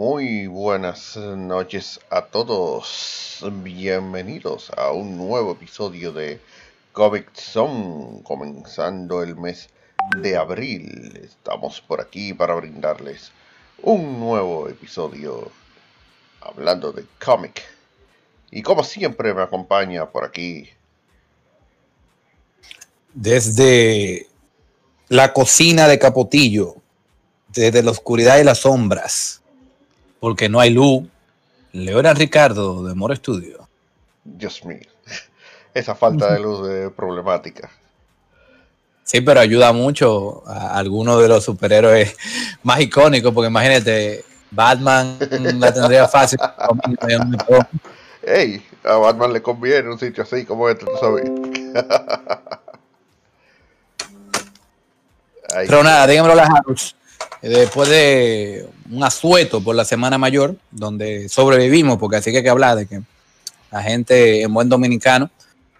buenas noches a todos. Bienvenidos a un nuevo episodio de Comic Zone, comenzando el mes de abril. Estamos por aquí para brindarles un nuevo episodio hablando de cómic. Y como siempre me acompaña por aquí. Desde la cocina de Capotillo, desde la oscuridad y las sombras, porque no hay luz. Leona Ricardo de More Studio. Dios mío, esa falta de luz es problemática. Sí, pero ayuda mucho a algunos de los superhéroes más icónicos, porque imagínate, Batman la tendría fácil. Ey, a Batman le conviene un sitio así como este, tú sabes. Pero nada, dígamelo las Después de un asueto por la Semana Mayor, donde sobrevivimos, porque así que hay que hablar de que la gente en buen dominicano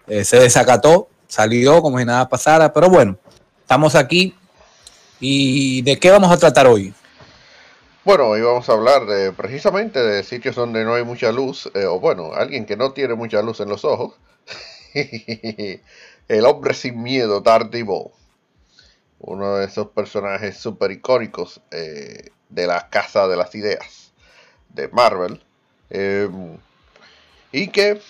eh, se desacató, salió como si nada pasara, pero bueno, estamos aquí. ¿Y de qué vamos a tratar hoy? Bueno, hoy vamos a hablar de, precisamente de sitios donde no hay mucha luz, eh, o bueno, alguien que no tiene mucha luz en los ojos. El hombre sin miedo, Daredevil uno de esos personajes super icónicos eh, de la Casa de las Ideas de Marvel. Em, y que,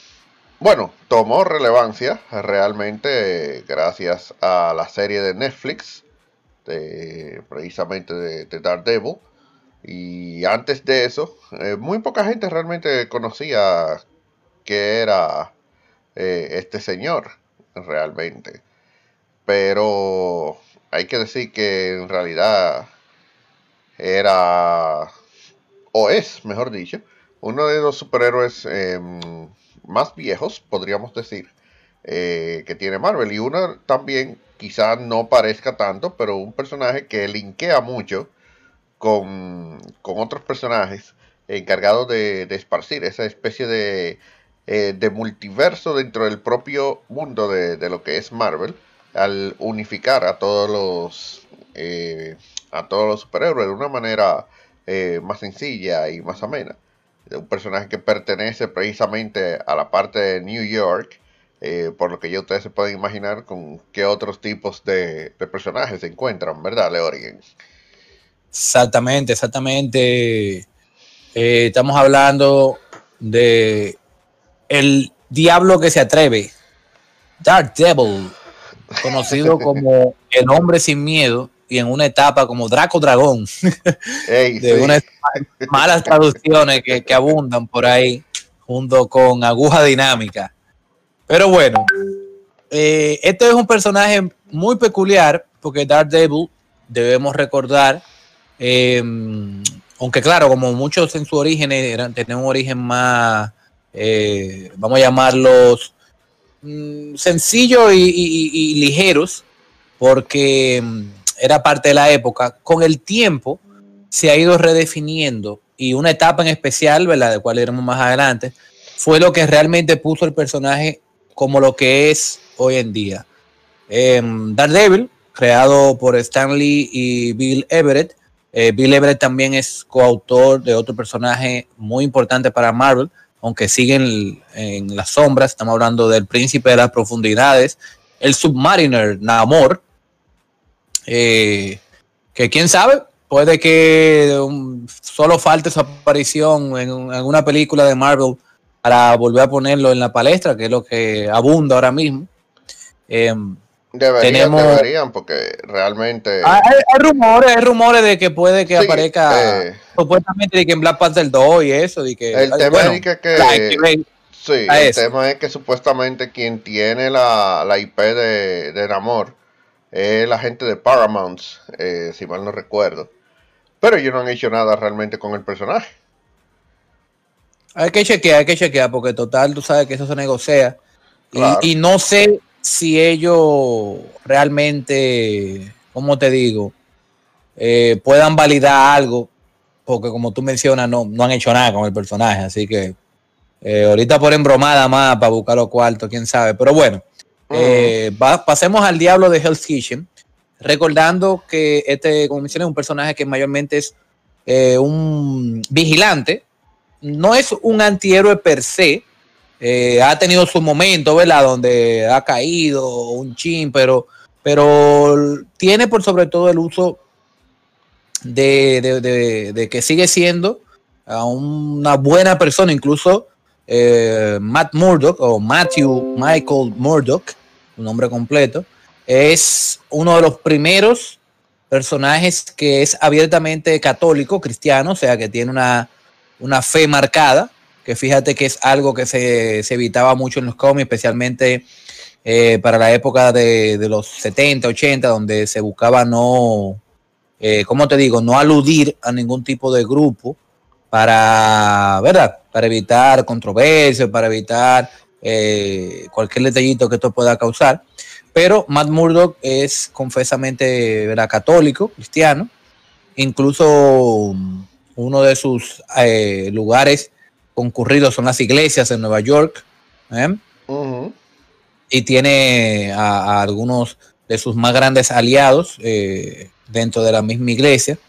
bueno, tomó relevancia realmente gracias a la serie de Netflix, de, precisamente de, de Daredevil. Y antes de eso, eh, muy poca gente realmente conocía que era eh, este señor, realmente. Pero hay que decir que en realidad era, o es, mejor dicho, uno de los superhéroes em, más viejos, podríamos decir, eh, que tiene Marvel. Y uno también, quizá no parezca tanto, pero un personaje que linkea mucho con, otros personajes encargados de, esparcir esa especie de, eh, de multiverso dentro del propio mundo de, de lo que es Marvel al unificar a todos los eh, a todos los superhéroes de una manera eh, más sencilla y más amena. Un personaje que pertenece precisamente a la parte de New York, eh, por lo que ya ustedes se pueden imaginar con qué otros tipos de, personajes se encuentran, ¿verdad, Leorien? Exactamente, exactamente. estamos hablando de el diablo que se atreve, Dark Devil, conocido como El Hombre Sin Miedo y en una etapa como Draco Dragón, de unas malas traducciones que, abundan por ahí, junto con Aguja Dinámica. Pero bueno, eh, este es un personaje muy peculiar, porque Devil debemos recordar, em, aunque claro, como muchos en su origen eran, tenían un origen más, eh, vamos a llamarlos, Mm, sencillos y, ligeros, porque mm, era parte de la época. Con el tiempo se ha ido redefiniendo y una etapa en especial, ¿verdad? De cual iremos más adelante, fue lo que realmente puso el personaje como lo que es hoy en día. Eh, Daredevil, creado por Stan Lee y Bill Everett. Eh, Bill Everett también es coautor de otro personaje muy importante para Marvel, aunque siguen en las sombras. Estamos hablando del príncipe de las profundidades, el Submariner Namor, eh, que quién sabe, puede que um, solo falte su aparición en, una película de Marvel para volver a ponerlo en la palestra, que es lo que abunda ahora mismo. Em, deberían, deberían, porque realmente. Hay, rumores, hay rumores de que puede que aparezca. Eh, supuestamente de que en Black Panther 2 y eso. De que, el tema es que. sí, el tema es que supuestamente quien tiene la, la IP de, de Namor es la gente de Paramount, eh, si mal no recuerdo. Pero ellos no han hecho nada realmente con el personaje. Hay que chequear, hay que chequear, porque total, tú sabes que eso se negocia. Y, y, no sé si ellos realmente, ¿cómo te digo? Eh, puedan validar algo porque como tú mencionas, no, no han hecho nada con el personaje, así que eh, ahorita por embromada más para buscar los cuartos, quién sabe. Pero bueno, eh, pasemos al diablo de Hell's Kitchen, recordando que este, como mencioné, es un personaje que mayormente es un vigilante no es un antihéroe per se. Eh, ha tenido su momento, ¿verdad? Donde ha caído un chin, pero, pero tiene por sobre todo el uso de, que sigue siendo una buena persona, incluso eh, Matt Murdock o Matthew Michael Murdock, un nombre completo, es uno de los primeros personajes que es abiertamente católico, cristiano, o sea, que tiene una, una fe marcada, que fíjate que es algo que se, evitaba mucho en los cómics, especialmente eh, para la época de, los 70, 80, donde se buscaba no, eh, ¿cómo te digo?, no aludir a ningún tipo de grupo para, ¿verdad? Para evitar controversias, para evitar eh, cualquier detallito que esto pueda causar. Pero Matt Murdock es confesamente católico, cristiano. Incluso mm, uno de sus eh, lugares concurridos son las iglesias en Nueva York. ¿eh? Y tiene a, algunos de sus más grandes aliados eh, dentro de la misma iglesia.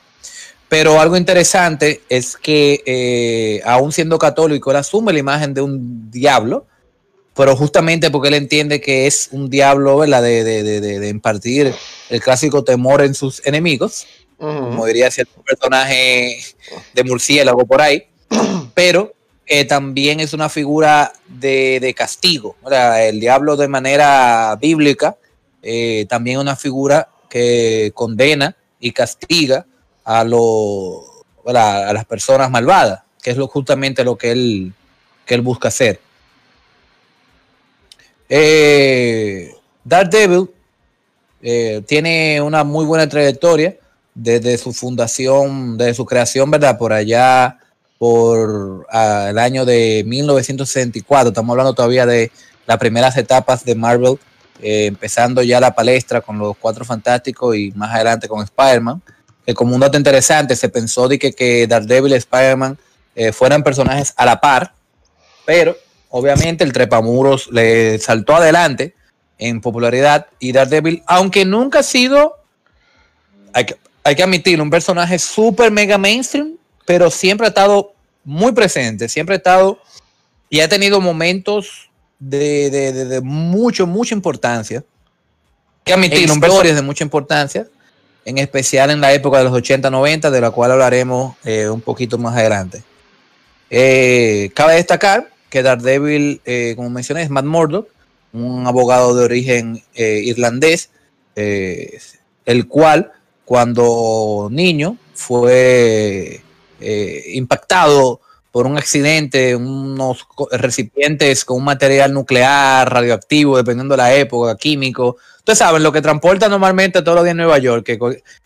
Pero algo interesante es que, aún siendo católico, él asume la imagen de un diablo pero justamente porque él entiende que es un diablo, ¿verdad? De, de, impartir el clásico temor en sus enemigos, como diría cierto personaje de murciélago por ahí, pero también es una figura de, castigo. El diablo de manera bíblica eh, también una figura que condena y castiga a, a las personas malvadas, que es lo, justamente lo que él, que él busca hacer. Eh, Daredevil eh, tiene una muy buena trayectoria desde su fundación, desde su creación, ¿verdad? Por allá, por ah, el año de 1964. Estamos hablando todavía de las primeras etapas de Marvel, eh, empezando ya la palestra con los Cuatro Fantásticos y más adelante con Spider-Man. como un dato interesante, se pensó de que, que Daredevil y Spider-Man eh, fueran personajes a la par, pero obviamente el trepamuros le saltó adelante en popularidad y Daredevil, aunque nunca ha sido, hay que, hay que admitirlo, un personaje súper mega mainstream, pero siempre ha estado muy presente, siempre ha estado y ha tenido momentos de, de, mucho, mucha importancia. Que admitirlo, historias de mucha importancia, en especial en la época de los 80, 90, de la cual hablaremos eh, un poquito más adelante. Eh, cabe destacar que Daredevil, eh, como mencioné, es Matt Murdock, un abogado de origen irlandés, el cual cuando niño fue impactado por un accidente, unos recipientes con un material nuclear, radioactivo, dependiendo de la época, químico. Ustedes saben lo que transporta normalmente todos los días en Nueva York, que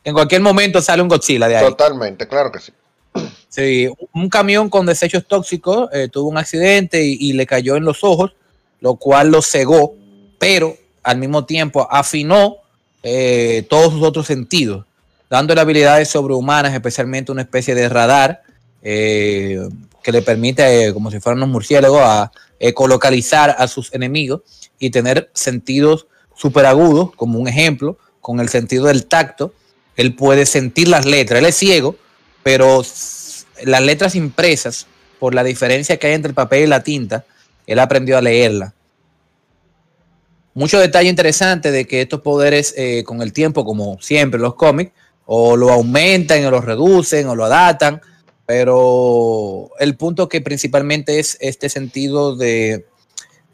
en cualquier momento sale un Godzilla de ahí. Totalmente, claro que sí. Sí, un camión con desechos tóxicos eh, tuvo un accidente y, le cayó en los ojos, lo cual lo cegó, pero al mismo tiempo afinó eh, todos sus otros sentidos, dándole habilidades sobrehumanas, especialmente una especie de radar eh, que le permite, como si fueran unos murciélagos, a ecolocalizar a sus enemigos y tener sentidos superagudos, como un ejemplo, con el sentido del tacto, él puede sentir las letras, él es ciego, pero las letras impresas, por la diferencia que hay entre el papel y la tinta, él aprendió a leerla. Mucho detalle interesante de que estos poderes eh, con el tiempo, como siempre los cómics, o lo aumentan o lo reducen o lo adaptan, pero el punto que principalmente es este sentido de,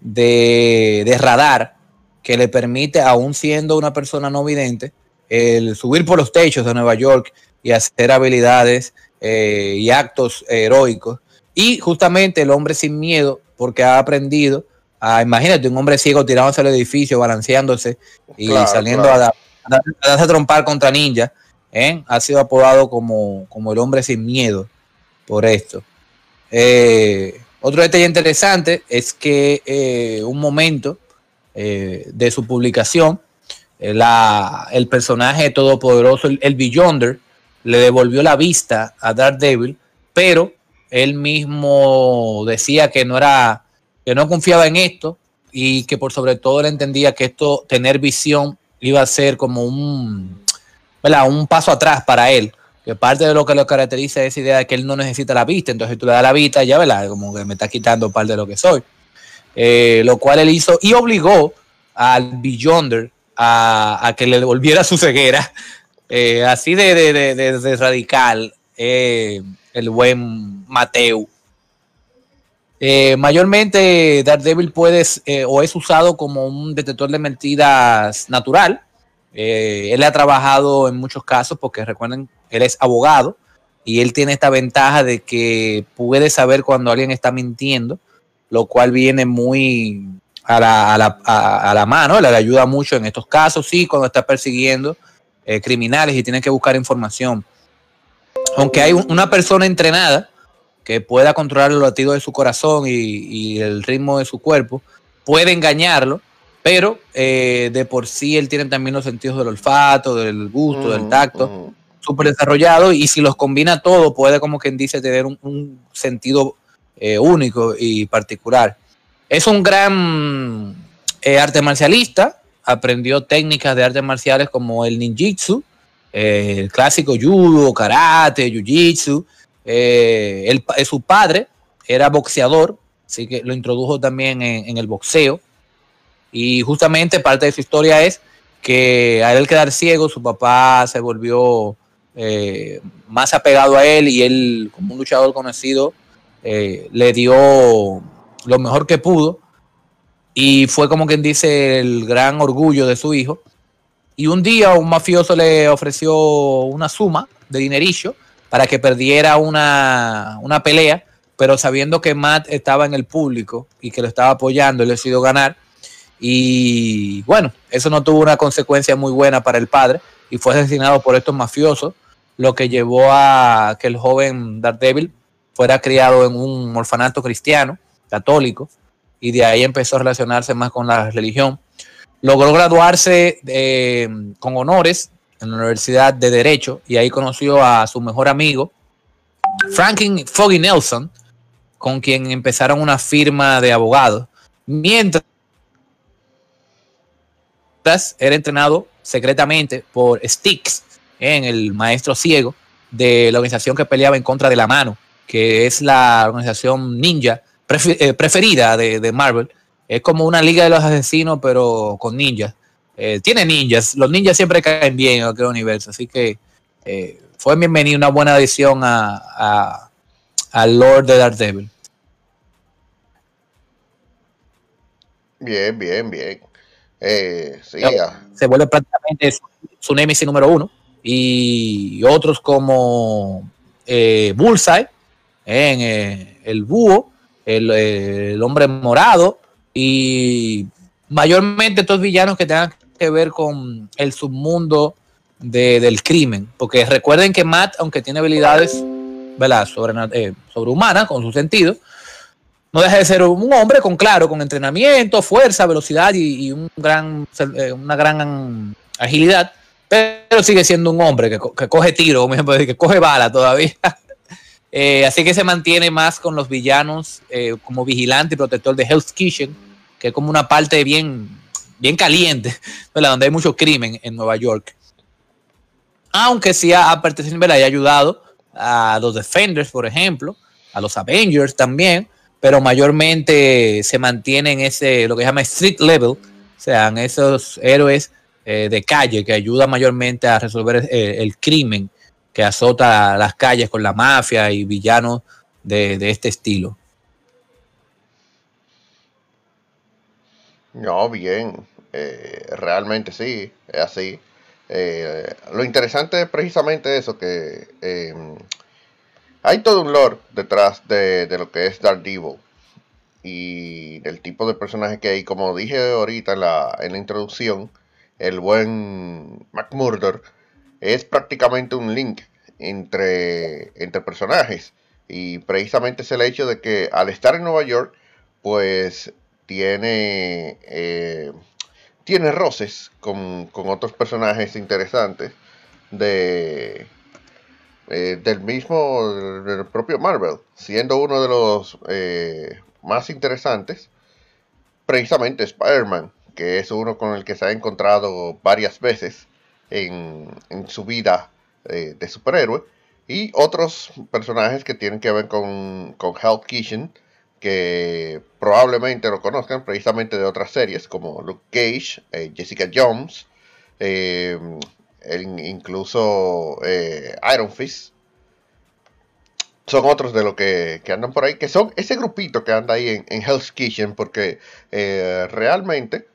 de, de radar que le permite, aún siendo una persona no vidente, el subir por los techos de Nueva York y hacer habilidades eh, y actos heroicos. Y justamente el hombre sin miedo, porque ha aprendido a, imagínate, un hombre ciego tirándose al edificio, balanceándose y saliendo a, darse a, trompar contra ninjas, ¿eh? ha sido apodado como, como, el hombre sin miedo por esto. Eh, otro detalle interesante es que un momento de su publicación, el personaje todopoderoso, el, el Beyonder, le devolvió la vista a Daredevil, pero él mismo decía que no era, que no confiaba en esto y que por sobre todo él entendía que esto, tener visión, iba a ser como un, un paso atrás para él, que parte de lo que lo caracteriza es esa idea de que él no necesita la vista, entonces tú le das la vista, ya ¿verdad? Como que me está quitando parte de lo que soy. Eh, lo cual él hizo y obligó al Beyonder a, que le devolviera su ceguera. Eh, así de, radical eh, el buen Mateo. mayormente Daredevil puede o es usado como un detector de mentiras natural. Él ha trabajado en muchos casos porque recuerden él es abogado y él tiene esta ventaja de que puede saber cuando alguien está mintiendo, lo cual viene muy a la, a la, a, la mano, le ayuda mucho en estos casos, sí, cuando está persiguiendo eh, criminales y tiene que buscar información. Aunque hay una persona entrenada que pueda controlar los latidos de su corazón y, el ritmo de su cuerpo, puede engañarlo, pero eh, de por sí él tiene también los sentidos del olfato, del gusto, del tacto súper desarrollado y si los combina todo puede como quien dice tener un, sentido eh, único y particular. Es un gran eh, arte marcialista, aprendió técnicas de artes marciales como el ninjitsu, eh, el clásico judo, karate, jiu-jitsu. su padre era boxeador, así que lo introdujo también en el boxeo. Y justamente parte de su historia es que al él quedar ciego, su papá se volvió eh, más apegado a él y él, como un luchador conocido, eh, le dio lo mejor que pudo y fue como quien dice el gran orgullo de su hijo. Y un día un mafioso le ofreció una suma de dinerillo para que perdiera una, una pelea, pero sabiendo que Matt estaba en el público y que lo estaba apoyando, él decidió ganar. Y bueno, eso no tuvo una consecuencia muy buena para el padre y fue asesinado por estos mafiosos lo que llevó a que el joven Daredevil fuera criado en un orfanato cristiano, católico, y de ahí empezó a relacionarse más con la religión. Logró graduarse eh, con honores en la Universidad de Derecho y ahí conoció a su mejor amigo, Franklin Foggy Nelson, con quien empezaron una firma de abogados, mientras era entrenado secretamente por Styx, en el maestro ciego de la organización que peleaba en contra de la mano, que es la organización ninja eh, preferida de, Marvel. Es como una liga de los asesinos, pero con ninjas. Eh, tiene ninjas. Los ninjas siempre caen bien en aquel universo. Así que eh, fue bienvenido, una buena adición a, Lord de Daredevil. Bien, bien, bien. Se vuelve prácticamente su, su Nemesis número uno. Y otros como eh, Bullseye, en eh, el búho, el, hombre morado y mayormente estos villanos que tengan que ver con el submundo del crimen, porque recuerden que Matt, aunque tiene habilidades Sobre, eh, sobrehumanas con su sentido, no deja de ser un hombre con claro, con entrenamiento, fuerza, velocidad y, un gran, una gran agilidad pero sigue siendo un hombre que, coge tiro, que coge bala todavía. Eh, así que se mantiene más con los villanos eh, como vigilante y protector de Hell's Kitchen, que es como una parte bien, bien caliente, donde hay mucho crimen en Nueva York. Aunque sí ha, y ha ayudado a los Defenders, por ejemplo, a los Avengers también, pero mayormente se mantiene en ese, lo que se llama street level, o sea, en esos héroes eh, de calle que ayuda mayormente a resolver eh, el crimen que azota las calles con la mafia y villanos de, este estilo. No, bien, eh, realmente sí, es así. lo interesante es precisamente eso, que hay todo un lore detrás de, de, lo que es Daredevil y del tipo de personaje que hay, como dije ahorita en la, en la introducción, el buen McMurder, es prácticamente un link entre, entre personajes. Y precisamente es el hecho de que al estar en Nueva York, pues tiene, eh, tiene roces con, otros personajes interesantes de, eh, del mismo, del propio Marvel, siendo uno de los eh, más interesantes, precisamente Spider-Man que es uno con el que se ha encontrado varias veces en, su vida eh, de superhéroe. Y otros personajes que tienen que ver con, con Health Kitchen, que probablemente lo conozcan precisamente de otras series como Luke Cage, Jessica Jones, incluso Iron Fist son otros de los que, andan por ahí, que son ese grupito que anda ahí en, Hell's Kitchen, porque eh, realmente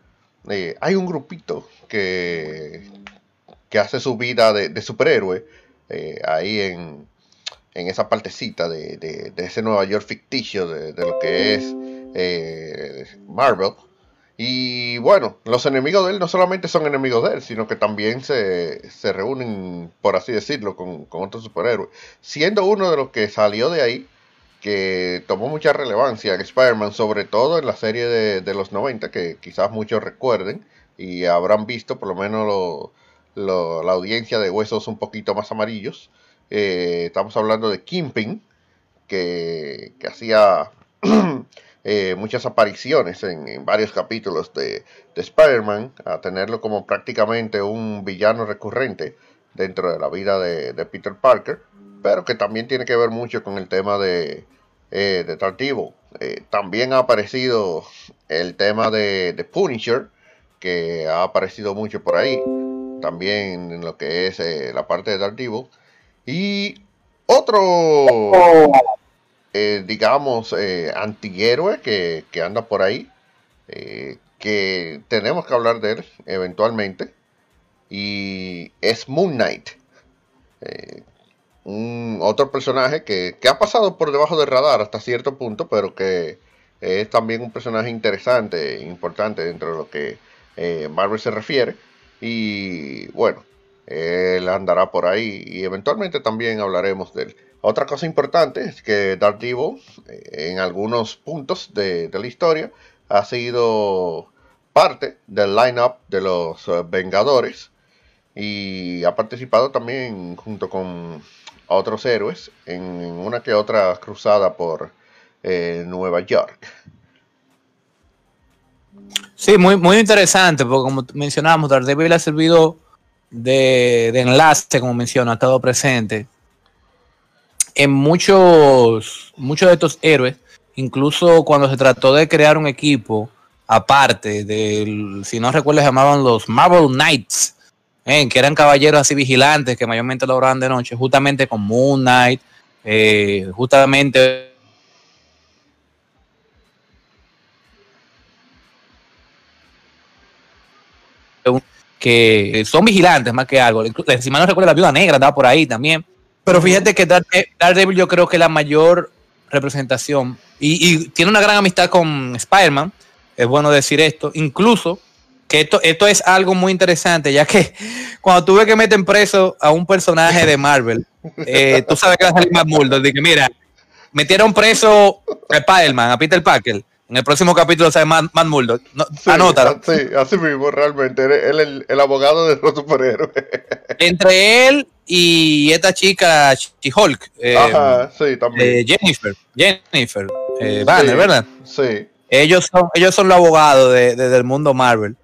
eh, hay un grupito que, que hace su vida de, superhéroe eh, ahí en, en, esa partecita de, de, ese Nueva York ficticio de, lo que es Marvel. Y bueno, los enemigos de él no solamente son enemigos de él, sino que también se, reúnen, por así decirlo, con, otros superhéroes. Siendo uno de los que salió de ahí, que tomó mucha relevancia en Spider-Man, sobre todo en la serie de, los 90, que quizás muchos recuerden y habrán visto, por lo menos la audiencia de huesos un poquito más amarillos. Eh, estamos hablando de Kimping, que, que hacía Eh, muchas apariciones en, varios capítulos de, Spider-Man, a tenerlo como prácticamente un villano recurrente dentro de la vida de, Peter Parker, pero que también tiene que ver mucho con el tema de, eh, de eh, también ha aparecido el tema de, de, Punisher, que ha aparecido mucho por ahí, también en lo que es la parte de Daredevil. Y otro eh, digamos, eh, antihéroe que, anda por ahí, eh, que tenemos que hablar de él eventualmente, y es Moon Knight. un otro personaje que, ha pasado por debajo del radar hasta cierto punto, pero que es también un personaje interesante, importante dentro de lo que Marvel se refiere. Y bueno, él andará por ahí y eventualmente también hablaremos de él. Otra cosa importante es que Daredevil, eh, en algunos puntos de, la historia, ha sido parte del lineup de los eh, Vengadores y ha participado también junto con otros héroes en una que otra cruzada por eh, Nueva York. Sí, muy, muy interesante, porque como mencionábamos, Daredevil ha servido de, de enlace, como menciono, ha estado presente en muchos, muchos de estos héroes, incluso cuando se trató de crear un equipo aparte del, si no recuerdo, llamaban los Marvel Knights, eh, que eran caballeros así vigilantes que mayormente lograban de noche, justamente con Moon Knight, eh, justamente que son vigilantes más que algo. Mal no recuerdo, la viuda negra andaba por ahí también. Pero fíjate que Daredevil yo creo que la mayor representación y, tiene una gran amistad con Spider-Man, es bueno decir esto, incluso que esto, esto es algo muy interesante, ya que cuando tuve que meter preso a un personaje de Marvel, eh, tú sabes que va a salir más muldo, dije, mira, metieron preso a Spider-Man, a Peter Parker, en el próximo capítulo sale Matt, Matt Murdock. No, sí, Sí, así mismo, realmente. Él es el, abogado de los superhéroes. Entre él y esta chica, She-Hulk. Eh, Ajá, sí, también. Eh, Jennifer. Jennifer. Eh, Banner, ¿verdad? Sí. Ellos son, ellos son los abogados de, del mundo Marvel.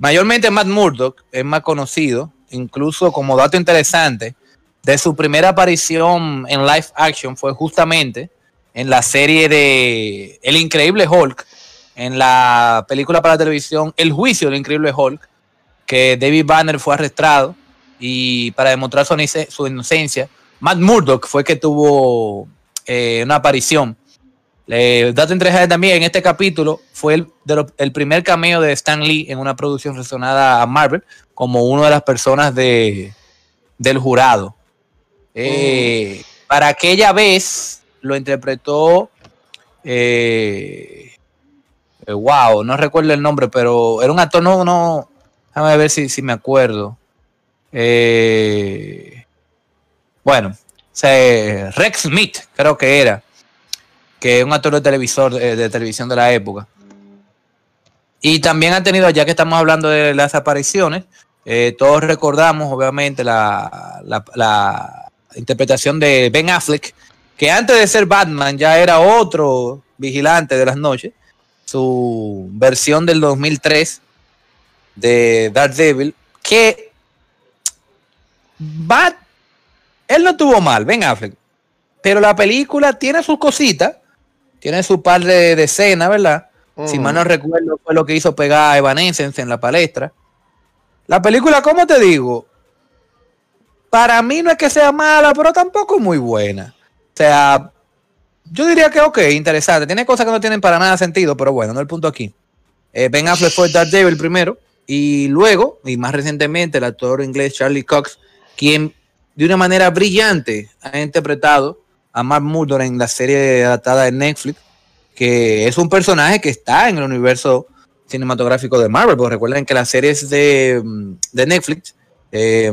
mayormente Matt Murdock es más conocido, incluso como dato interesante, de su primera aparición en live action fue justamente en la serie de El Increíble Hulk, en la película para televisión El Juicio del Increíble Hulk, que David Banner fue arrestado y para demostrar su, inocencia, Matt Murdock fue que tuvo eh, una aparición. Eh, dato interesante también en este capítulo fue el, el, primer cameo de Stan Lee en una producción relacionada a Marvel como una de las personas de, del jurado. Eh, mm. Para aquella vez, lo interpretó. Eh, wow, no recuerdo el nombre, pero era un actor, no, no. Déjame ver si, si me acuerdo. Eh, bueno, Rex Smith, creo que era. Que es un actor de televisor, de, televisión de la época. Y también ha tenido, ya que estamos hablando de las apariciones, todos recordamos, obviamente, la, la interpretación de Ben Affleck que antes de ser Batman ya era otro vigilante de las noches. Su versión del 2003 de Daredevil, que va él no tuvo mal, Ben Affleck. Pero la película tiene sus cositas, tiene su par de, escenas, ¿verdad? Si mal no recuerdo, fue lo que hizo pegar a Evanescence en la palestra. La película, ¿cómo te digo? Para mí no es que sea mala, pero tampoco muy buena. O sea, yo diría que ok, interesante. Tiene cosas que no tienen para nada sentido, pero bueno, no el punto aquí. Eh, ben Affleck fue Devil primero, y luego, y más recientemente, el actor inglés Charlie Cox, quien de una manera brillante ha interpretado a Mark Murdoch en la serie adaptada de Netflix, que es un personaje que está en el universo cinematográfico de Marvel, porque recuerden que las series de, de Netflix, eh,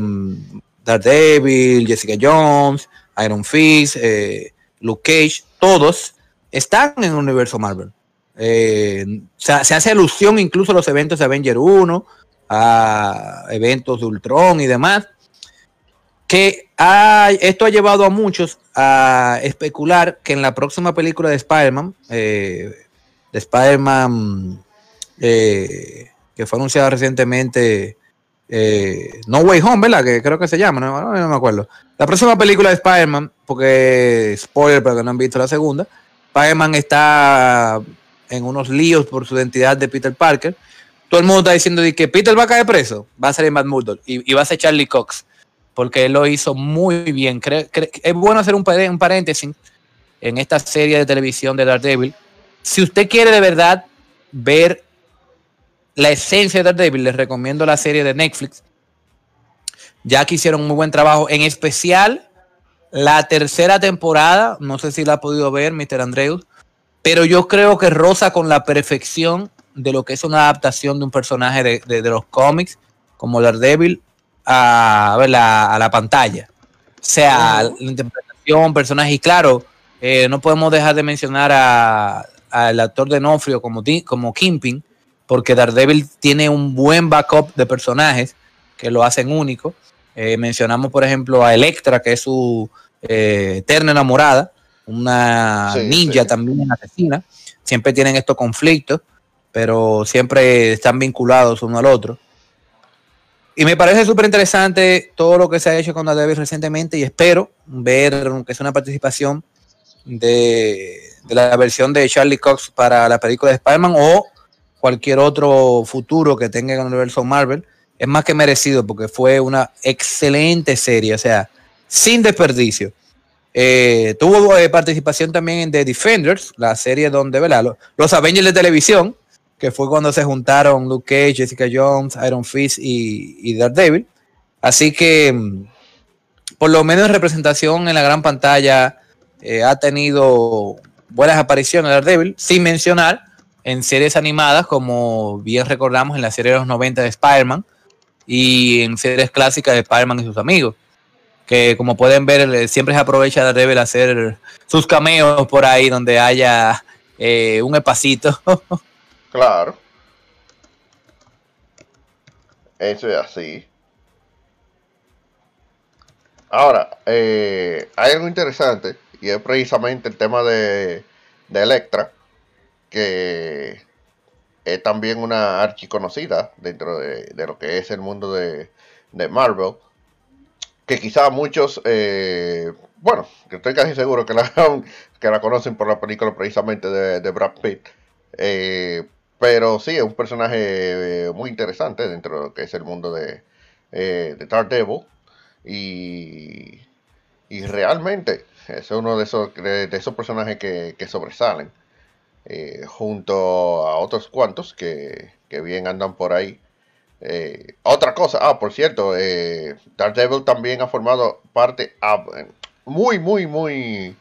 Daredevil, Jessica Jones, Iron Fist, eh, Luke Cage, todos están en el universo Marvel. Eh, se, hace alusión incluso a los eventos de Avenger 1, a eventos de Ultron y demás que esto ha llevado a muchos a especular que en la próxima película de Spider-Man, eh, de Spider-Man, eh, que fue anunciada recientemente, eh, No Way Home, ¿verdad? Que creo que se llama, no, me acuerdo. La próxima película de Spider-Man, porque spoiler, pero que no han visto la segunda, Spider-Man está en unos líos por su identidad de Peter Parker. Todo el mundo está diciendo que Peter va a caer preso, va a salir Matt Murdock y, y va a ser Charlie Cox porque él lo hizo muy bien. es bueno hacer un, paréntesis en esta serie de televisión de Daredevil. Si usted quiere de verdad ver la esencia de Daredevil, les recomiendo la serie de Netflix. Ya que hicieron muy buen trabajo, en especial la tercera temporada. No sé si la ha podido ver, Mr. Andrews, pero yo creo que rosa con la perfección de lo que es una adaptación de un personaje de, de los cómics como Daredevil a, la, a la pantalla. O sea, la interpretación, personaje, y claro, eh, no podemos dejar de mencionar al actor de Nofrio como, como Kimping, porque Daredevil tiene un buen backup de personajes que lo hacen único. Eh, mencionamos, por ejemplo, a Electra, que es su eh, eterna enamorada, una ninja también asesina. Siempre tienen estos conflictos, pero siempre están vinculados uno al otro. Y me parece súper interesante todo lo que se ha hecho con Daredevil recientemente y espero ver que es una participación de, la versión de Charlie Cox para la película de Spider-Man o cualquier otro futuro que tenga en el universo Marvel. Es más que merecido porque fue una excelente serie, o sea, sin desperdicio. Eh, tuvo eh, participación también en The Defenders, la serie donde, ¿verdad? Los Avengers de televisión, que fue cuando se juntaron Luke Cage, Jessica Jones, Iron Fist y, Daredevil. Así que, mm, por lo menos en representación en la gran pantalla, eh, ha tenido buenas apariciones Daredevil, sin mencionar en series animadas, como bien recordamos en la serie de los 90 de Spider-Man y en series clásicas de Spider-Man y sus amigos. Que como pueden ver, siempre se aprovecha Daredevil a hacer sus cameos por ahí donde haya eh, un espacito. Claro. Eso es así. Ahora, eh, hay algo interesante y es precisamente el tema de, de Electra, que es también una archiconocida dentro de, lo que es el mundo de, Marvel, que quizá muchos, eh, bueno, que estoy casi seguro que la, que la conocen por la película precisamente de, de Brad Pitt, eh, pero sí, es un personaje eh, muy interesante dentro de lo que es el mundo de, eh, de Daredevil. Y, y realmente es uno de esos, de, esos personajes que, sobresalen. Eh, junto a otros cuantos que, bien andan por ahí. otra cosa, ah, por cierto, eh, Daredevil también ha formado parte muy, muy, muy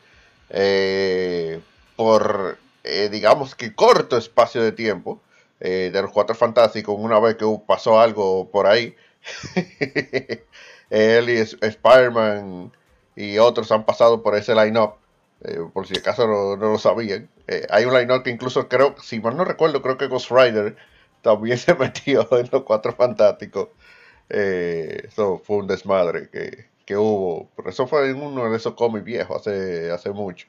por eh, digamos que corto espacio de tiempo eh, de los Cuatro Fantásticos, una vez que pasó algo por ahí, él y Spider-Man y otros han pasado por ese line-up, eh, por si acaso no, lo sabían. hay un line-up que incluso creo, si mal no recuerdo, creo que Ghost Rider también se metió en los Cuatro Fantásticos. eso fue un desmadre que, que hubo. Pero eso fue en uno de esos cómics viejos hace, hace mucho.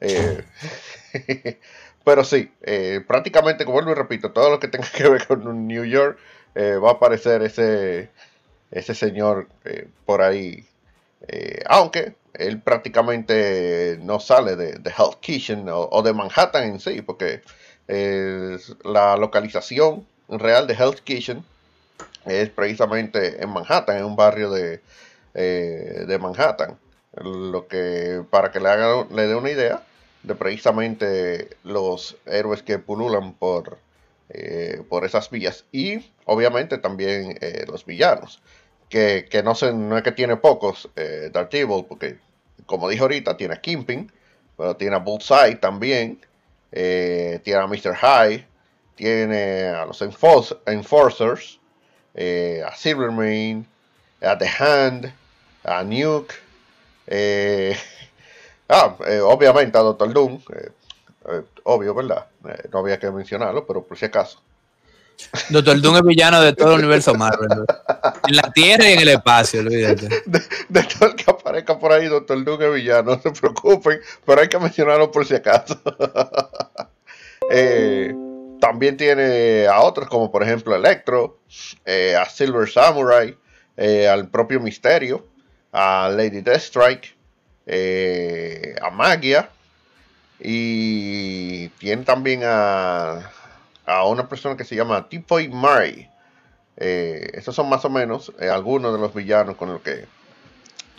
Eh, pero sí, eh, prácticamente, como vuelvo y repito, todo lo que tenga que ver con New York eh, va a aparecer ese, ese señor por ahí aunque él prácticamente no sale de, de Hell's Kitchen o, de Manhattan en sí, porque la localización real de Hell's Kitchen es precisamente en Manhattan, en un barrio de, de Manhattan. Lo que, para que le, haga, le dé una idea de precisamente los héroes que pululan por, eh, por esas villas. Y obviamente también eh, los villanos. Que, no, se, no es que tiene pocos eh, Dark Evil, porque como dije ahorita, tiene a Kimping, pero tiene a Bullseye también, tiene a Mr. High, tiene a los Enforcers, a Silvermane, a The Hand, a Nuke, eh, ah, eh, obviamente a Doctor Doom, eh, obvio, ¿verdad? no había que mencionarlo, pero por si acaso. Doctor Doom es villano de todo el universo Marvel. En la Tierra y en el espacio, olvídate. De, todo el que aparezca por ahí, Doctor Doom es villano, no se preocupen, pero hay que mencionarlo por si acaso. también tiene a otros, como por ejemplo Electro, a Silver Samurai, al propio Misterio, a Lady Deathstrike, eh, a Magia y tiene también a, a una persona que se llama Tipoy Murray. Eh, son más o menos eh, algunos de los villanos con los que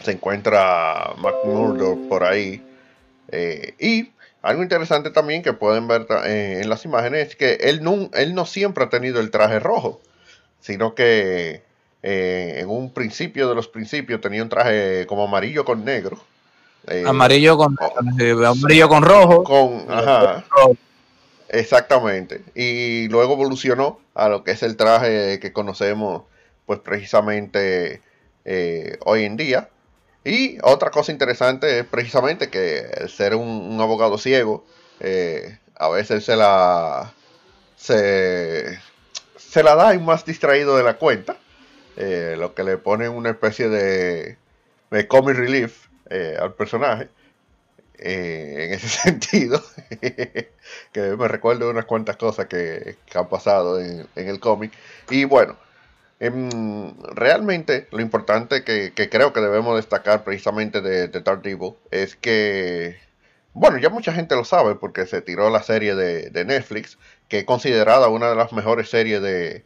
se encuentra McMurdo por ahí. y algo interesante también que pueden ver en las imágenes es que él no, él no siempre ha tenido el traje rojo, sino que eh, en un principio de los principios tenía un traje como amarillo con negro. Eh, amarillo con eh, amarillo con rojo. Con, Exactamente. Y luego evolucionó a lo que es el traje que conocemos, pues precisamente hoy en día. Y otra cosa interesante es precisamente que ser un, abogado ciego, a veces se la se, se la da y más distraído de la cuenta. Eh, lo que le pone una especie de, comic relief eh, al personaje. Eh, en ese sentido, que me recuerdo unas cuantas cosas que, han pasado en, el cómic. Y bueno, em, realmente lo importante que, creo que debemos destacar precisamente de, de Dark Evil es que, bueno, ya mucha gente lo sabe porque se tiró la serie de, Netflix, que es considerada una de las mejores series de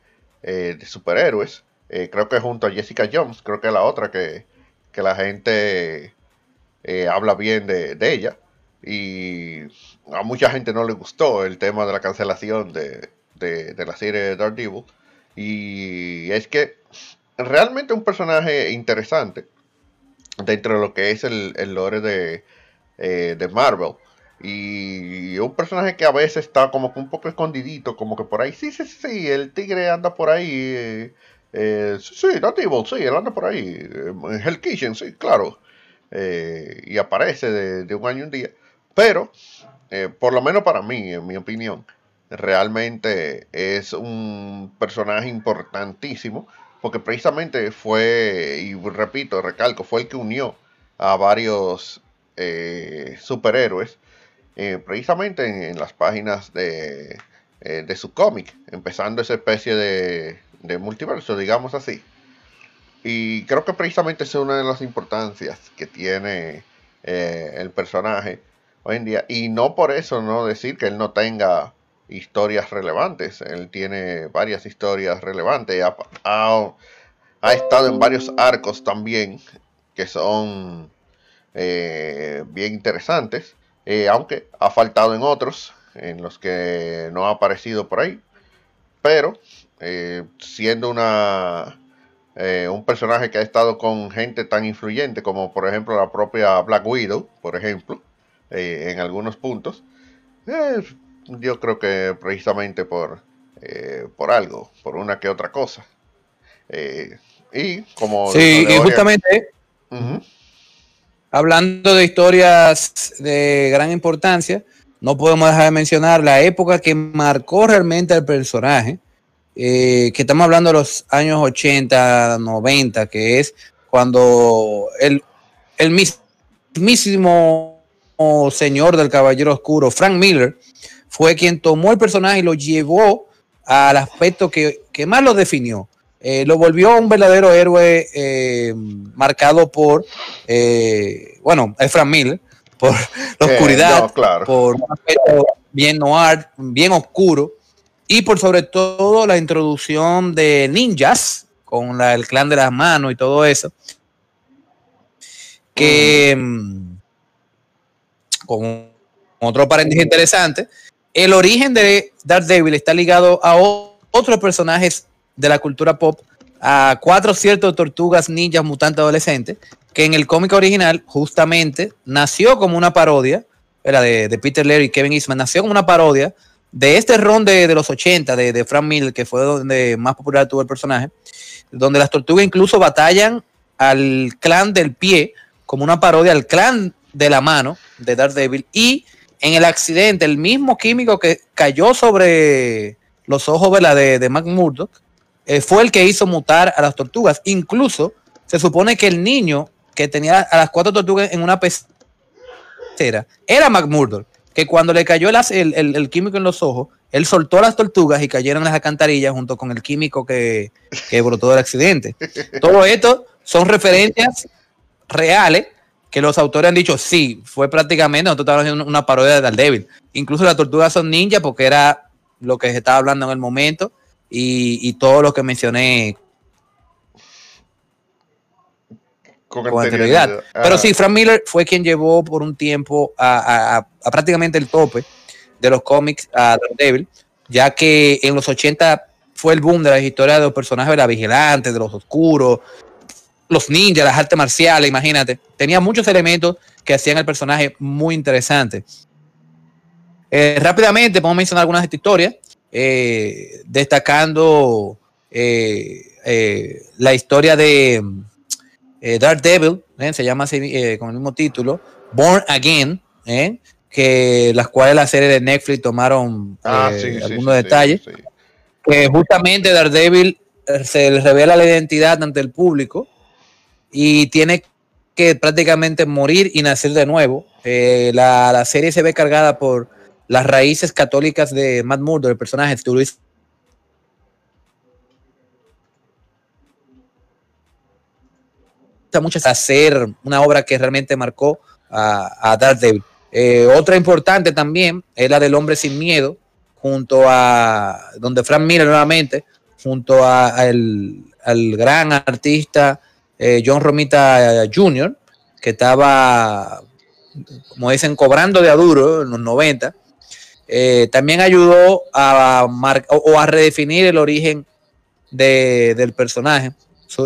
superhéroes. Eh, creo que junto a Jessica Jones, creo que es la otra que, la gente eh, habla bien de, ella. Y a mucha gente no le gustó el tema de la cancelación de, la serie de Daredevil. Y es que realmente un personaje interesante dentro de lo que es el, lore de, eh, de Marvel. Y un personaje que a veces está como que un poco escondidito, como que por ahí, sí, sí, sí, el tigre anda por ahí sí, Nativo, sí, él anda por ahí. Eh, en Hell Kitchen, sí, claro. Eh, y aparece de, un año un día. Pero, eh, por lo menos para mí, en mi opinión, realmente es un personaje importantísimo. Porque precisamente fue, y repito, recalco, fue el que unió a varios superhéroes. precisamente en, las páginas de, de su cómic. Empezando esa especie de de multiverso, digamos así. Y creo que precisamente es una de las importancias que tiene eh, el personaje hoy en día. Y no por eso no decir que él no tenga historias relevantes. Él tiene varias historias relevantes. Ha, estado en varios arcos también que son eh, bien interesantes. Eh, aunque ha faltado en otros en los que no ha aparecido por ahí. Pero eh, siendo una eh, un personaje que ha estado con gente tan influyente como por ejemplo la propia Black Widow, por ejemplo, eh, en algunos puntos. yo creo que precisamente por, por algo, por una que otra cosa. y como... Sí, y justamente... Hablando de historias de gran importancia, no podemos dejar de mencionar la época que marcó realmente al personaje, eh, que estamos hablando de los años 80, 90, que es cuando el, el mismísimo señor del Caballero Oscuro, Frank Miller, fue quien tomó el personaje y lo llevó al aspecto que, más lo definió, eh, lo volvió un verdadero héroe eh, marcado por, bueno, Efran Miller, por la oscuridad, por un aspecto bien noir, bien oscuro, y por sobre todo la introducción de ninjas con el clan de las manos y todo eso, que mm, con otro paréntesis interesante, el origen de Daredevil está ligado a otros personajes de la cultura pop, a cuatro ciertos tortugas ninjas mutantes adolescentes, que en el cómic original justamente nació como una parodia, era de, Peter Laird y Kevin Eastman, nació como una parodia de este ron de, los 80 de, de, Frank Miller, que fue donde más popular tuvo el personaje, donde las tortugas incluso batallan al clan del pie, como una parodia al clan de la mano de Daredevil, y en el accidente, el mismo químico que cayó sobre los ojos de, de Mac Murdock eh, fue el que hizo mutar a las tortugas. Incluso se supone que el niño que tenía a las cuatro tortugas en una pecera era Mac Murdock que cuando le cayó el, químico en los ojos, él soltó las tortugas y cayeron las alcantarillas junto con el químico que, brotó del accidente. Todo esto son referencias reales que los autores han dicho, sí, fue prácticamente, nosotros estábamos haciendo una parodia de Daredevil. Incluso las tortugas son ninjas porque era lo que se estaba hablando en el momento y, y todo lo que mencioné con, anterioridad. Pero sí, Frank Miller fue quien llevó por un tiempo a, prácticamente el tope de los cómics a Daredevil, ya que en los 80 fue el boom de las historias de los personajes de la vigilante, de los oscuros, los ninjas, las artes marciales, imagínate. Tenía muchos elementos que hacían el personaje muy interesante. Eh, rápidamente, podemos mencionar algunas de estas historias, eh, destacando eh, la historia de eh, Dark Devil, ¿eh? se llama así eh, con el mismo título, Born Again, que las cuales la serie de Netflix tomaron ah, algunos detalles, que justamente Daredevil se le revela la identidad ante el público y tiene que prácticamente morir y nacer de nuevo. La, serie se ve cargada por las raíces católicas de Matt Murdock, el personaje de Luis mucho hacer una obra que realmente marcó a, a Daredevil. Eh, otra importante también es la del Hombre Sin Miedo, junto a donde Frank Miller nuevamente, junto a, al gran artista eh, John Romita Jr., que estaba, como dicen, cobrando de aduro en los 90. Eh, también ayudó a, o a redefinir el origen del personaje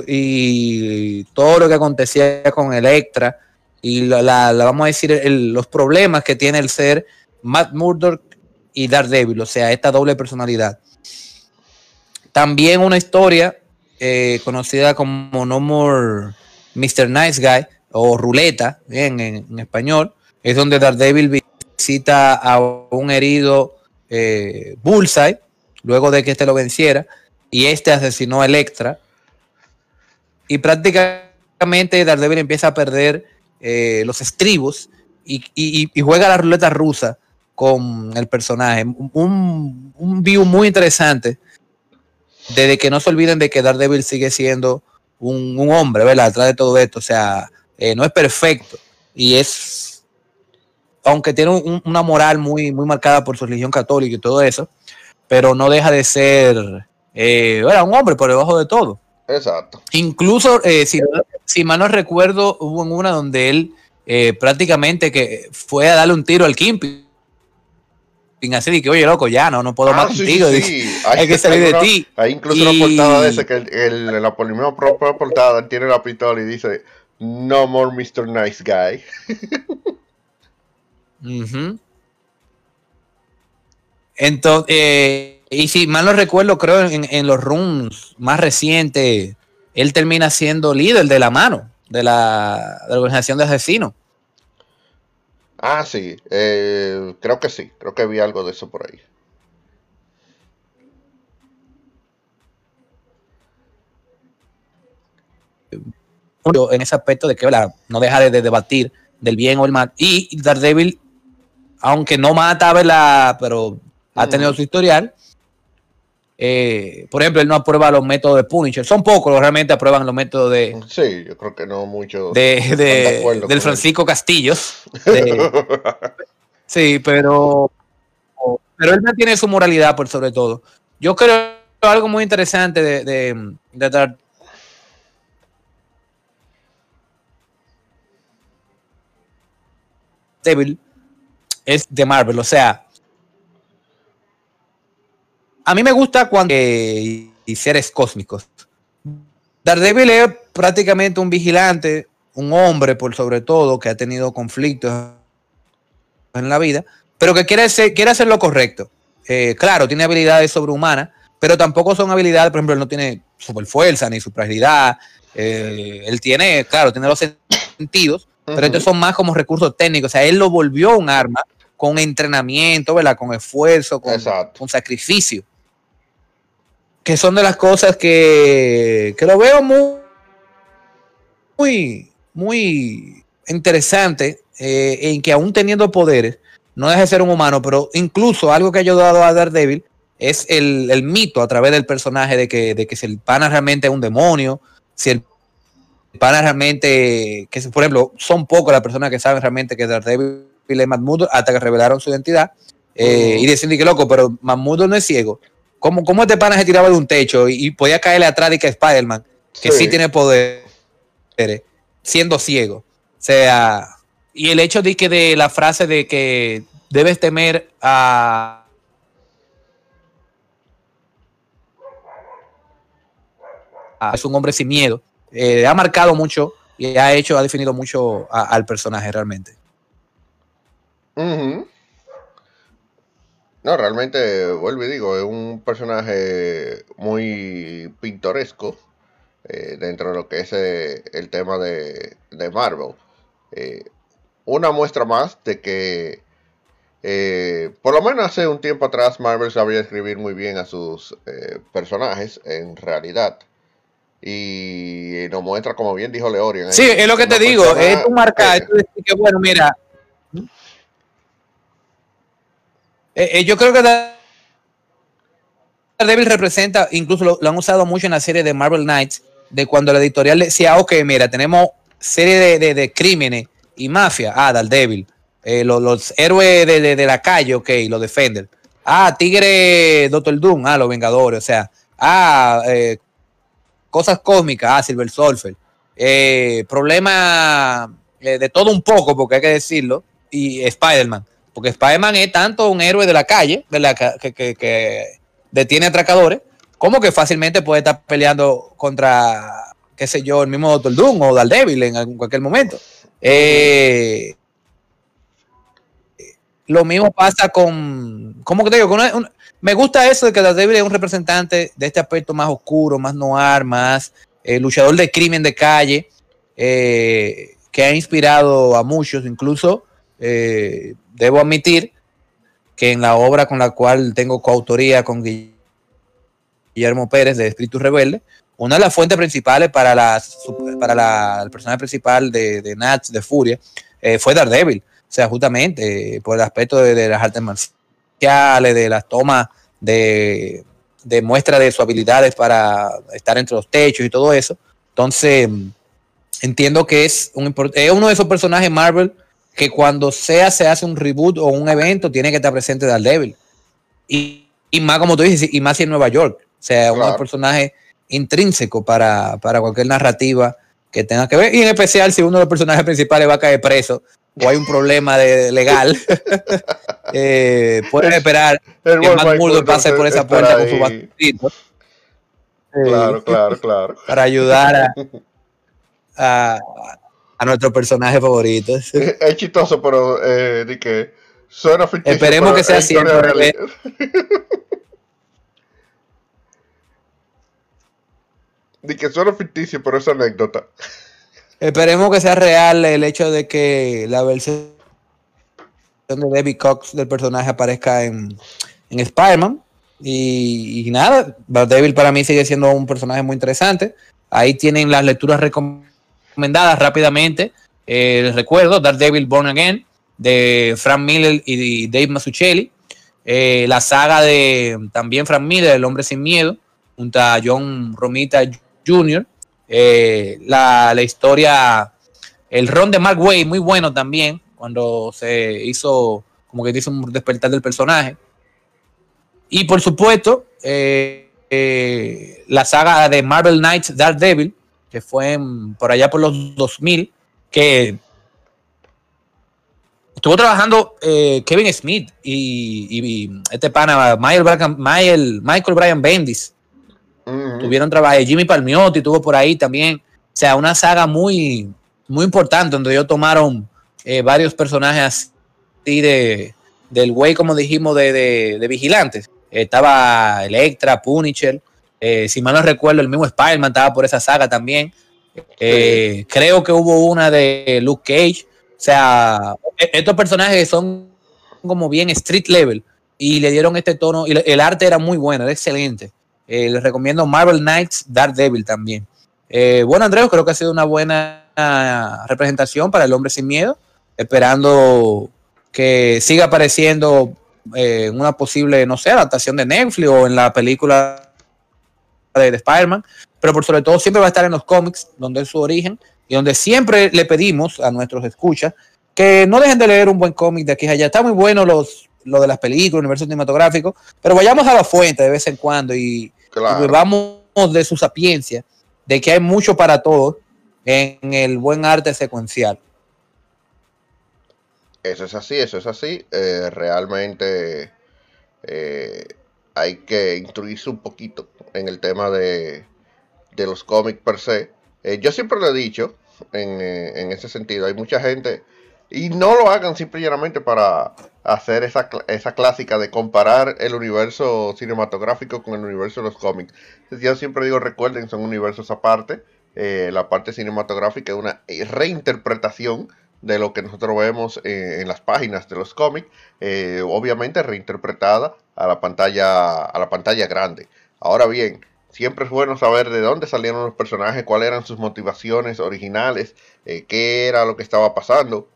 y todo lo que acontecía con Electra y la, vamos a decir los problemas que tiene el ser Matt Murdock y Daredevil, o sea, esta doble personalidad. También una historia eh, conocida como No More Mr. Nice Guy o Ruleta en, en, español, es donde Daredevil visita a un herido eh, Bullseye luego de que este lo venciera y este asesinó a Electra y prácticamente Daredevil empieza a perder eh, los estribos y, juega la ruleta rusa con el personaje. Un, un view muy interesante desde que no se olviden de que Daredevil sigue siendo un, hombre, ¿verdad? Atrás de todo esto. O sea, eh, no es perfecto y es, aunque tiene una moral muy, muy marcada por su religión católica y todo eso, pero no deja de ser eh, un hombre por debajo de todo. Exacto. Incluso, eh, si, mal no recuerdo, hubo en una donde él eh, prácticamente que fue a darle un tiro al Kimping. Así que, oye, loco, ya no, no puedo ah, más contigo. Hay, que salir de ti. Hay incluso una portada de ese que el, la misma propia portada tiene la pistola y dice No more Mr. Nice Guy. Entonces, eh, y si mal no recuerdo, creo en, los runs más recientes, él termina siendo líder de la mano de la, organización de asesinos. Ah, sí, eh, creo que sí, creo que vi algo de eso por ahí. En ese aspecto de que no deja de, debatir del bien o el mal. Y Daredevil, aunque no mata, ¿verdad? pero ha tenido su historial, eh, por ejemplo, él no aprueba los métodos de Punisher. Son pocos los realmente aprueban los métodos de. Sí, yo creo que no muchos. De, del Francisco Castillos. sí, pero. Pero él mantiene su moralidad por sobre todo. Yo creo algo muy interesante de, de, de dar. Devil es de Marvel, o sea, a mí me gusta cuando y, seres cósmicos. Daredevil es prácticamente un vigilante, un hombre por sobre todo que ha tenido conflictos en la vida, pero que quiere, quiere hacer lo correcto. Eh, claro, tiene habilidades sobrehumanas, pero tampoco son habilidades, por ejemplo, él no tiene super fuerza ni super Eh, él tiene, claro, tiene los sentidos, pero estos son más como recursos técnicos. O sea, él lo volvió un arma con entrenamiento, ¿verdad? Con esfuerzo, con, con sacrificio que son de las cosas que, que lo veo muy, muy, muy interesante eh, en que aún teniendo poderes, no deja de ser un humano, pero incluso algo que ha ayudado a Daredevil es el, mito a través del personaje de que, de que si el pana realmente es un demonio, si el pana realmente, que por ejemplo, son pocos las personas que saben realmente que Daredevil es Mahmoud hasta que revelaron su identidad. Eh, y decirle que loco, pero Mahmoud no es ciego. ¿Cómo, cómo este pana se tiraba de un techo y, podía caerle atrás de que Spider-Man, que sí. tiene poder, siendo ciego? O sea, y el hecho de que de la frase de que debes temer a, es un hombre sin miedo. Eh, ha marcado mucho y ha hecho, ha definido mucho al personaje realmente. No, realmente, vuelvo y digo, es un personaje muy pintoresco eh, dentro de lo que es eh, el tema de, Marvel. Eh, una muestra más de que, por lo menos hace un tiempo atrás, Marvel sabía escribir muy bien a sus personajes en realidad. Y nos muestra, como bien dijo Leorian. Sí, es lo que te digo, es un marca. que, bueno, mira, Eh, eh, yo creo que Daredevil representa, incluso lo, han usado mucho en la serie de Marvel Knights, de cuando la editorial decía, ok, mira, tenemos serie de, crímenes y mafia, ah, Daredevil, eh, los, héroes de, la calle, ok, los Defender, ah, Tigre, Doctor Doom, ah, los Vengadores, o sea, ah, cosas cósmicas, ah, Silver Surfer, problema de todo un poco, porque hay que decirlo, y Spider-Man. Porque Spider-Man es tanto un héroe de la calle, Que, detiene atracadores, como que fácilmente puede estar peleando contra, qué sé yo, el mismo Doctor Doom o Daredevil en cualquier momento. Eh, lo mismo pasa con, ¿cómo que te digo? me gusta eso de que Daredevil es un representante de este aspecto más oscuro, más noir, más eh, luchador de crimen de calle, eh, que ha inspirado a muchos, incluso debo admitir que en la obra con la cual tengo coautoría con Guillermo Pérez de Espíritu Rebelde, una de las fuentes principales para, la, para la, el personaje principal de, de Nats, de Furia, eh, fue Daredevil. O sea, justamente eh, por el aspecto de, las artes marciales, de las tomas de, de muestra de sus habilidades para estar entre los techos y todo eso. Entonces, entiendo que es, un, es uno de esos personajes Marvel que cuando sea se hace un reboot o un evento, tiene que estar presente Daredevil. Y, y más, como tú dices, y más si en Nueva York. O sea, un personaje intrínseco para, cualquier narrativa que tenga que ver. Y en especial si uno de los personajes principales va a caer preso o hay un problema de, legal, eh, pueden esperar que Matt Murdock pase por esa puerta con su bastidito. Claro, claro, claro. Para ayudar a, a nuestro personaje favorito. Es, chistoso, pero eh, de que suena ficticio. Esperemos que sea siempre. ¿eh? de que suena ficticio, pero es anécdota. Esperemos que sea real el hecho de que la versión de Debbie Cox del personaje aparezca en, en Spider-Man. Y, y, nada, Daredevil para mí sigue siendo un personaje muy interesante. Ahí tienen las lecturas recomendadas recomendadas rápidamente. Eh, recuerdo, Daredevil Born Again, de Frank Miller y Dave Mazzucchelli. eh, la saga de también Frank Miller, El Hombre Sin Miedo, junto a John Romita Jr., eh, la, historia, el ron de Mark Way, muy bueno también, cuando se hizo, como que dice, un despertar del personaje. Y por supuesto, eh, la saga de Marvel Knights Devil que fue por allá por los 2000, que estuvo trabajando eh, Kevin Smith y, este pana, Michael, Michael, Michael Bryan Bendis. Tuvieron trabajo, Jimmy Palmiotti tuvo por ahí también. O sea, una saga muy, muy importante donde ellos tomaron eh, varios personajes así de, del güey, como dijimos, de, de vigilantes. estaba Electra, Punisher eh, si mal no recuerdo, el mismo Spider-Man estaba por esa saga también. Eh, creo que hubo una de Luke Cage. O sea, e-, estos personajes son como bien street level y le dieron este tono. Y el arte era muy bueno, era excelente. Eh, les recomiendo Marvel Knights Devil también. bueno, Andrés, creo que ha sido una buena representación para el hombre sin miedo. Esperando que siga apareciendo en una posible, no sé, adaptación de Netflix o en la película de, Spider-Man, pero por sobre todo siempre va a estar en los cómics, donde es su origen, y donde siempre le pedimos a nuestros escuchas que no dejen de leer un buen cómic de aquí a allá. Está muy bueno los, lo de las películas, el universo cinematográfico, pero vayamos a la fuente de vez en cuando y, vamos de su sapiencia, de que hay mucho para todos en el buen arte secuencial. Eso es así, eso es así. Eh, realmente eh, hay que instruirse un poquito en el tema de, los cómics per se. Eh, yo siempre lo he dicho eh, en, ese sentido. Hay mucha gente, y no lo hagan simplemente para hacer esa, esa clásica de comparar el universo cinematográfico con el universo de los cómics. Yo siempre digo, recuerden, son universos aparte. Eh, la parte cinematográfica es una reinterpretación de lo que nosotros vemos en las páginas de los cómics, obviamente reinterpretada a la pantalla a la pantalla grande. Ahora bien, siempre es bueno saber de dónde salieron los personajes, cuáles eran sus motivaciones originales, eh, qué era lo que estaba pasando.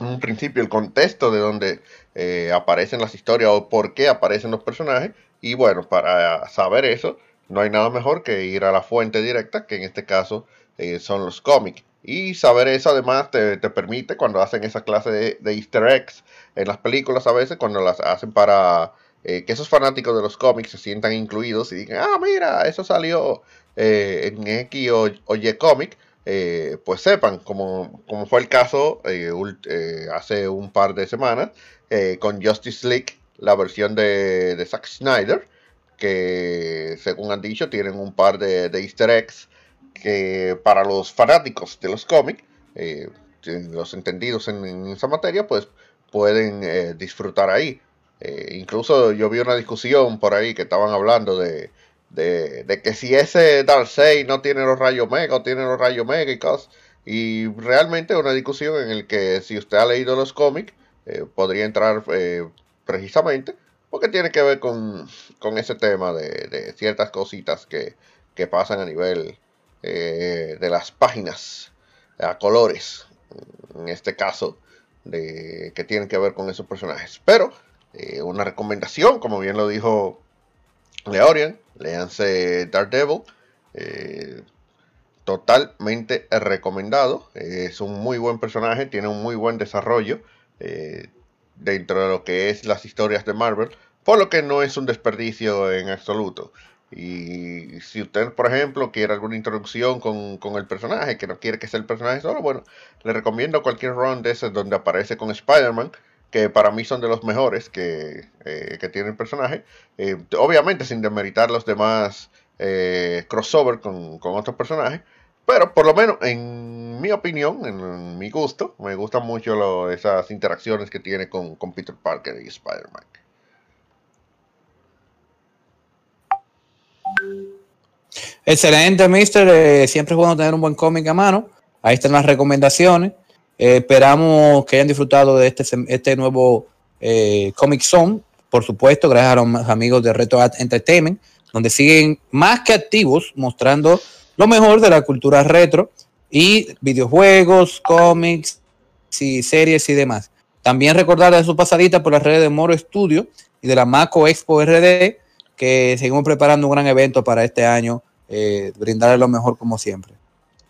En un principio, el contexto de dónde eh, aparecen las historias o por qué aparecen los personajes. Y bueno, para saber eso, no hay nada mejor que ir a la fuente directa, que en este caso eh, son los cómics. Y saber eso además te, permite cuando hacen esa clase de, de, easter eggs en las películas a veces, cuando las hacen para eh, que esos fanáticos de los cómics se sientan incluidos y digan, ah, mira, eso salió eh, en X o, Y cómic, eh, pues sepan, como, como, fue el caso hace un par de semanas con Justice League, la versión de, de, Zack Snyder, que según han dicho tienen un par de, easter eggs que para los fanáticos de los cómics, los entendidos en, en, esa materia, pues pueden disfrutar ahí. Eh, incluso yo vi una discusión por ahí que estaban hablando de, de, que si ese Darkseid no tiene los rayos mega o tiene los rayos mega y cosas. Y realmente una discusión en el que si usted ha leído los cómics, eh, podría entrar eh, precisamente porque tiene que ver con, ese tema de, ciertas cositas que, que, pasan a nivel de las páginas a colores, en este caso, de, que tienen que ver con esos personajes. Pero eh, una recomendación, como bien lo dijo Leorian, léanse Daredevil. Eh, totalmente recomendado. es un muy buen personaje, tiene un muy buen desarrollo eh, dentro de lo que es las historias de Marvel, por lo que no es un desperdicio en absoluto. Y si usted, por ejemplo, quiere alguna introducción con, con, el personaje, que no quiere que sea el personaje solo, bueno, le recomiendo cualquier run de ese donde aparece con Spider-Man que para mí son de los mejores que, eh, que tiene el personaje. Eh, obviamente sin demeritar los demás eh, crossover con, otros personajes. Pero por lo menos en mi opinión, en, mi gusto, me gustan mucho esas interacciones que tiene con, con Peter Parker y Spider-Man. Excelente, Mister. siempre es bueno tener un buen cómic a mano. Ahí están las recomendaciones. Eh, esperamos que hayan disfrutado de este, este nuevo eh, Comic Zone, por supuesto, gracias a los amigos de Retro Entertainment, donde siguen más que activos mostrando lo mejor de la cultura retro y videojuegos, cómics y series y demás. También recordar de su pasadita por las redes de Moro Studio y de la Maco Expo RD, que seguimos preparando un gran evento para este año, eh, brindarle lo mejor como siempre.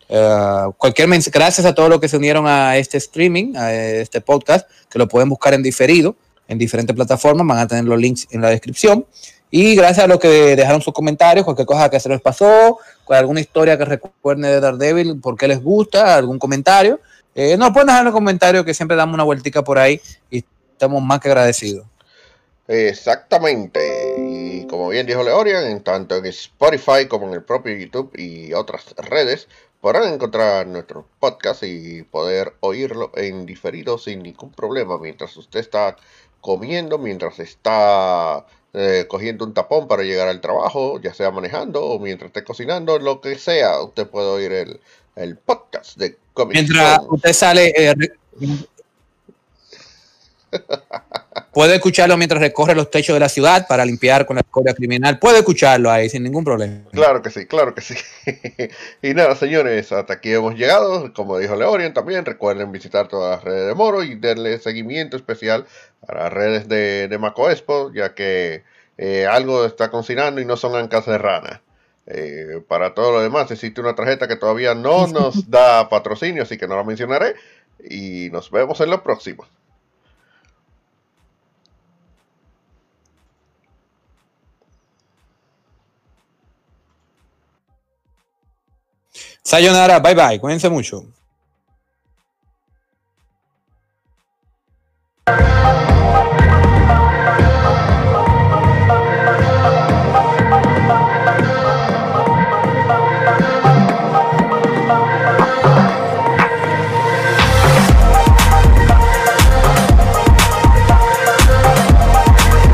Uh, cualquier gracias a todos los que se unieron a este streaming, a este podcast, que lo pueden buscar en diferido en diferentes plataformas, van a tener los links en la descripción. Y gracias a los que dejaron sus comentarios, cualquier cosa que se les pasó, alguna historia que recuerden de Daredevil, por qué les gusta, algún comentario, eh, nos pueden dejar en los comentarios que siempre damos una vueltica por ahí y estamos más que agradecidos. Exactamente. Y como bien dijo Leorian, en tanto en Spotify como en el propio YouTube y otras redes, podrán encontrar nuestro podcast y poder oírlo en diferido sin ningún problema mientras usted está comiendo, mientras está eh, cogiendo un tapón para llegar al trabajo, ya sea manejando o mientras esté cocinando, lo que sea, usted puede oír el, el podcast de Comic Mientras usted sale, eh, Puede escucharlo mientras recorre los techos de la ciudad para limpiar con la escoria criminal. Puede escucharlo ahí sin ningún problema. Claro que sí, claro que sí. y nada, señores, hasta aquí hemos llegado. Como dijo Leorian también, recuerden visitar todas las redes de Moro y darle seguimiento especial a las redes de, de Maco Expo, ya que eh, algo está cocinando y no son ancas de rana. Eh, para todo lo demás, existe una tarjeta que todavía no nos da patrocinio, así que no la mencionaré. Y nos vemos en lo próximo. Sayonara, bye bye, cuídense mucho.